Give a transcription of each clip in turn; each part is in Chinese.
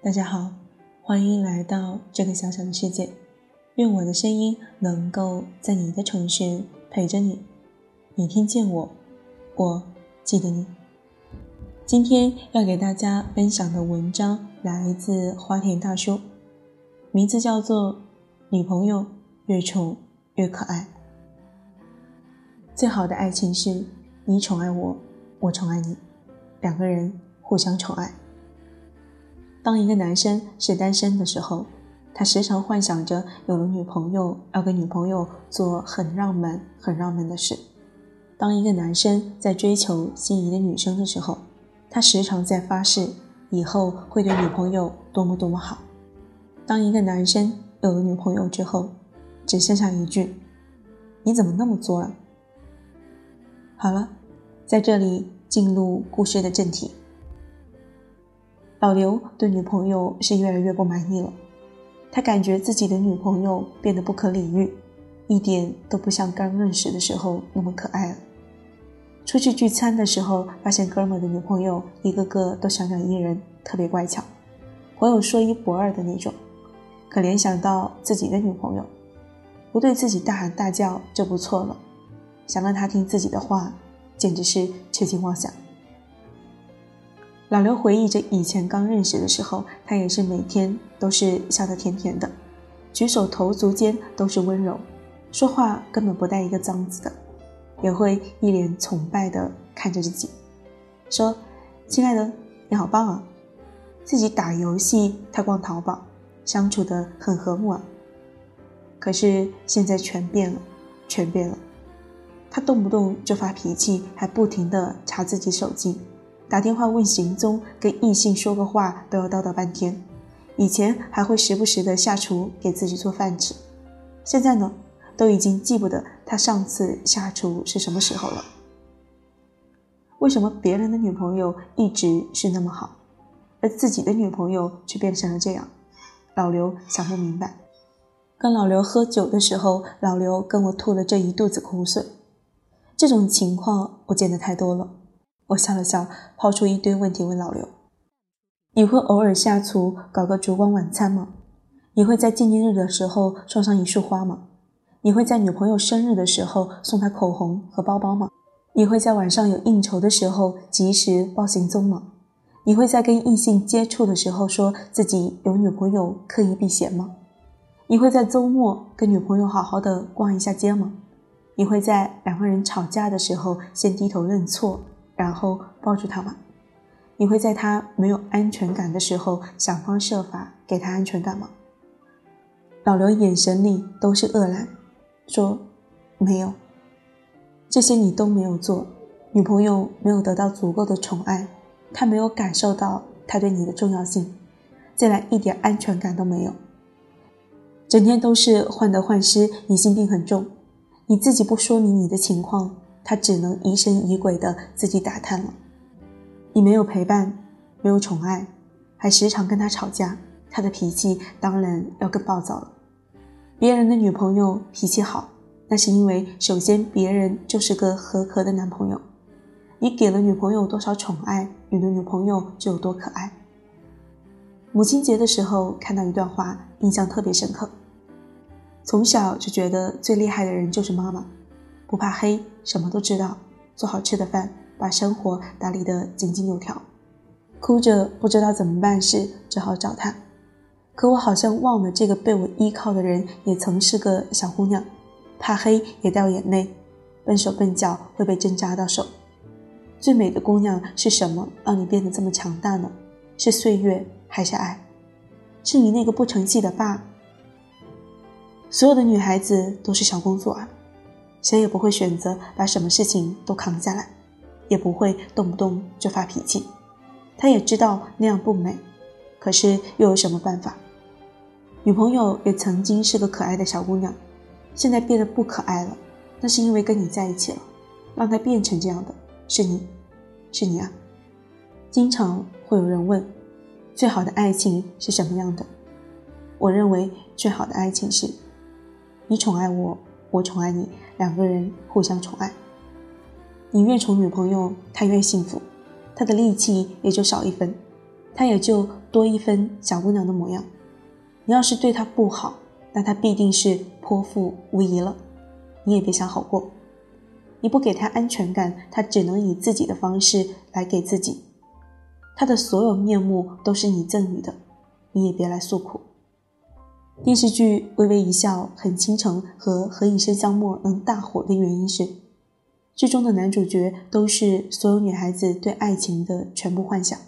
大家好，欢迎来到这个小小的世界。愿我的声音能够在你的城市陪着你，你听见我，我记得你。今天要给大家分享的文章来自花田大叔，名字叫做《女朋友越宠越可爱》。最好的爱情是你宠爱我，我宠爱你，两个人互相宠爱。当一个男生是单身的时候。他时常幻想着有了女朋友，要跟女朋友做很浪漫、很浪漫的事。当一个男生在追求心仪的女生的时候，他时常在发誓以后会对女朋友多么多么好。当一个男生有了女朋友之后，只剩下一句：“你怎么那么作啊？”好了，在这里进入故事的正题。老刘对女朋友是越来越不满意了。他感觉自己的女朋友变得不可理喻，一点都不像刚认识的时候那么可爱了。出去聚餐的时候，发现哥们的女朋友一个个都小鸟依人，特别乖巧，朋友说一不二的那种。可联想到自己的女朋友，不对自己大喊大叫就不错了，想让她听自己的话，简直是痴心妄想。老刘回忆着以前刚认识的时候，他也是每天都是笑得甜甜的，举手投足间都是温柔，说话根本不带一个脏字的，也会一脸崇拜地看着自己，说：“亲爱的，你好棒啊！”自己打游戏，他逛淘宝，相处得很和睦啊。可是现在全变了，全变了，他动不动就发脾气，还不停地查自己手机。打电话问行踪，跟异性说个话都要叨叨半天。以前还会时不时的下厨给自己做饭吃，现在呢，都已经记不得他上次下厨是什么时候了。为什么别人的女朋友一直是那么好，而自己的女朋友却变成了这样？老刘想不明白。跟老刘喝酒的时候，老刘跟我吐了这一肚子苦水。这种情况我见得太多了。我笑了笑，抛出一堆问题问老刘：“你会偶尔下厨搞个烛光晚餐吗？你会在纪念日的时候送上一束花吗？你会在女朋友生日的时候送她口红和包包吗？你会在晚上有应酬的时候及时报行踪吗？你会在跟异性接触的时候说自己有女朋友刻意避嫌吗？你会在周末跟女朋友好好的逛一下街吗？你会在两个人吵架的时候先低头认错？”然后抱住他吗？你会在他没有安全感的时候想方设法给他安全感吗？老刘眼神里都是愕然，说：“没有，这些你都没有做。女朋友没有得到足够的宠爱，她没有感受到他对你的重要性，竟然一点安全感都没有，整天都是患得患失，疑心病很重。你自己不说明你的情况。”他只能疑神疑鬼的自己打探了。你没有陪伴，没有宠爱，还时常跟他吵架，他的脾气当然要更暴躁了。别人的女朋友脾气好，那是因为首先别人就是个合格的男朋友。你给了女朋友多少宠爱，你的女朋友就有多可爱。母亲节的时候看到一段话，印象特别深刻。从小就觉得最厉害的人就是妈妈。不怕黑，什么都知道，做好吃的饭，把生活打理得井井有条。哭着不知道怎么办时，只好找他。可我好像忘了，这个被我依靠的人也曾是个小姑娘，怕黑也掉眼泪，笨手笨脚会被针扎到手。最美的姑娘是什么让你变得这么强大呢？是岁月还是爱？是你那个不成器的爸？所有的女孩子都是小公主啊。谁也不会选择把什么事情都扛下来，也不会动不动就发脾气。他也知道那样不美，可是又有什么办法？女朋友也曾经是个可爱的小姑娘，现在变得不可爱了，那是因为跟你在一起了，让她变成这样的是你，是你啊！经常会有人问，最好的爱情是什么样的？我认为最好的爱情是，你宠爱我。我宠爱你，两个人互相宠爱。你越宠女朋友，她越幸福，她的戾气也就少一分。她也就多一分小姑娘的模样。你要是对她不好，那她必定是泼妇无疑了，你也别想好过。你不给她安全感，她只能以自己的方式来给自己。她的所有面目都是你赠予的，你也别来诉苦。电视剧《微微一笑很倾城》和《何以笙箫默》能大火的原因是，剧中的男主角都是所有女孩子对爱情的全部幻想。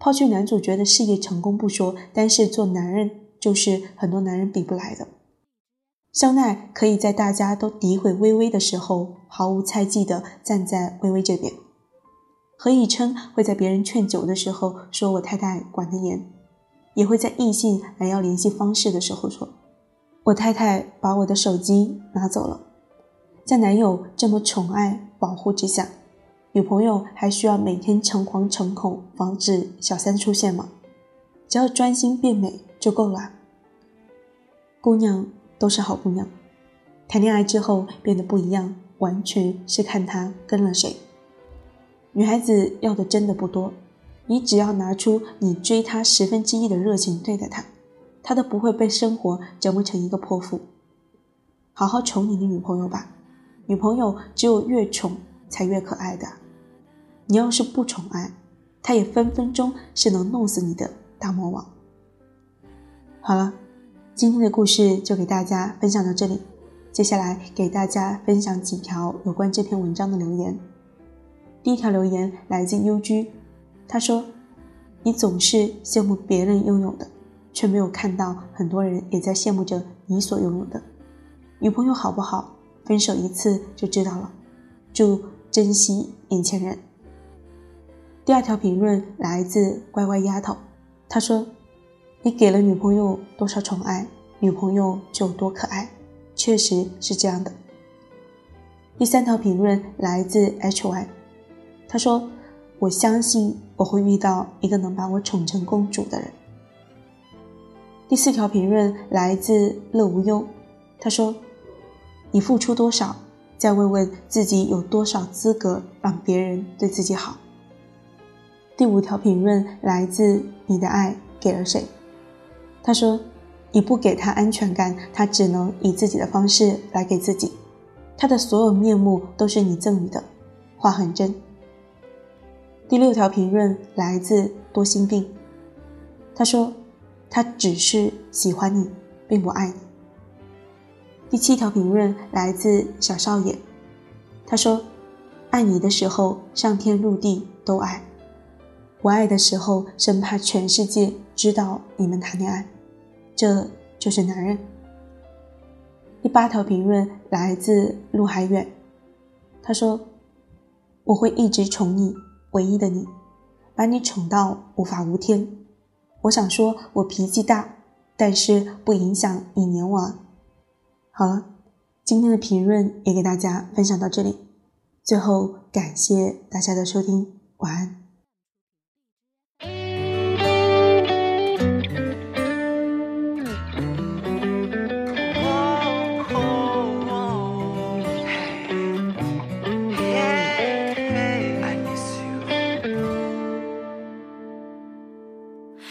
抛去男主角的事业成功不说，单是做男人就是很多男人比不来的。肖奈可以在大家都诋毁微微的时候，毫无猜忌地站在微微这边；何以琛会在别人劝酒的时候说：“我太太管得严。”也会在异性来要联系方式的时候说：“我太太把我的手机拿走了。”在男友这么宠爱保护之下，女朋友还需要每天诚惶诚恐，防止小三出现吗？只要专心变美就够了。姑娘都是好姑娘，谈恋爱之后变得不一样，完全是看她跟了谁。女孩子要的真的不多。你只要拿出你追他十分之一的热情对待他，他都不会被生活折磨成一个泼妇。好好宠你的女朋友吧，女朋友只有越宠才越可爱的。你要是不宠爱，她也分分钟是能弄死你的大魔王。好了，今天的故事就给大家分享到这里，接下来给大家分享几条有关这篇文章的留言。第一条留言来自 UG。他说：“你总是羡慕别人拥有的，却没有看到很多人也在羡慕着你所拥有的。女朋友好不好？分手一次就知道了。祝珍惜眼前人。”第二条评论来自乖乖丫头，他说：“你给了女朋友多少宠爱，女朋友就有多可爱，确实是这样的。”第三条评论来自 HY，他说。我相信我会遇到一个能把我宠成公主的人。第四条评论来自乐无忧，他说：“你付出多少，再问问自己有多少资格让别人对自己好。”第五条评论来自你的爱给了谁？他说：“你不给他安全感，他只能以自己的方式来给自己。他的所有面目都是你赠予的，话很真。”第六条评论来自多心病，他说：“他只是喜欢你，并不爱你。”第七条评论来自小少爷，他说：“爱你的时候，上天入地都爱；不爱的时候，生怕全世界知道你们谈恋爱。”这就是男人。第八条评论来自陆海远，他说：“我会一直宠你。”唯一的你，把你宠到无法无天。我想说，我脾气大，但是不影响你黏我。好了，今天的评论也给大家分享到这里。最后，感谢大家的收听，晚安。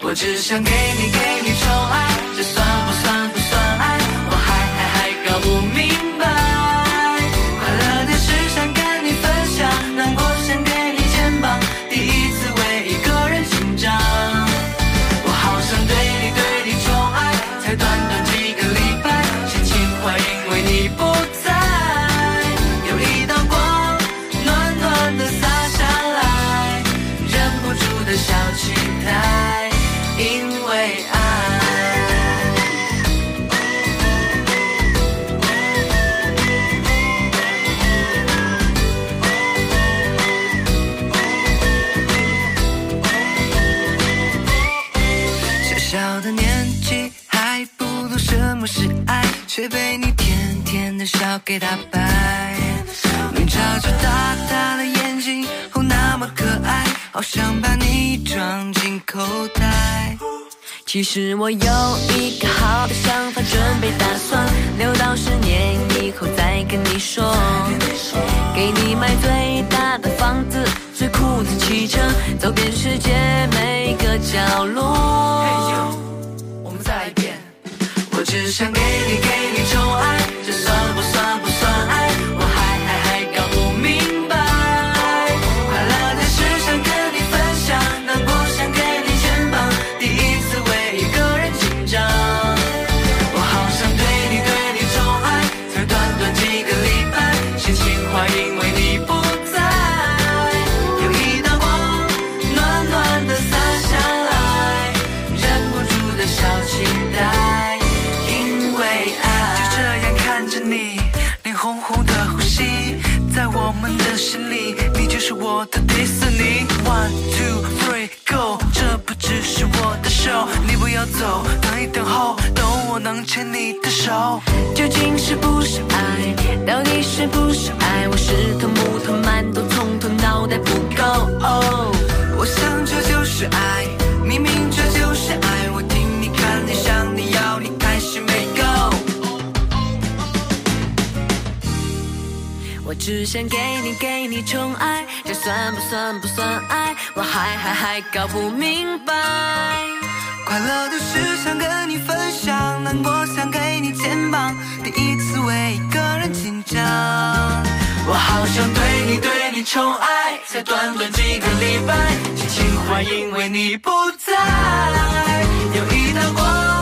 我只想给你给你宠爱，这算不却被你甜甜的笑给打败。你眨着大大的眼睛，哦，那么可爱，好想把你装进口袋。其实我有一个好的想法，准备打算留到十年以后再跟你说。给你买最大的房子，最酷的汽车，走遍世界每个角落。牵你的手。究竟是不是爱？到底是不是爱？我是头木头馒头，葱头脑袋不够。哦，我想这就是爱，明明这就是爱。我听你看你想你要你还是没够。我只想给你给你宠爱，这算不算不算爱？我还还还搞不明白。快乐的事想跟你分享，难过想给你肩膀，第一次为一个人紧张。我好想对你对你宠爱，才短短几个礼拜，心情坏因为你不在，有一道光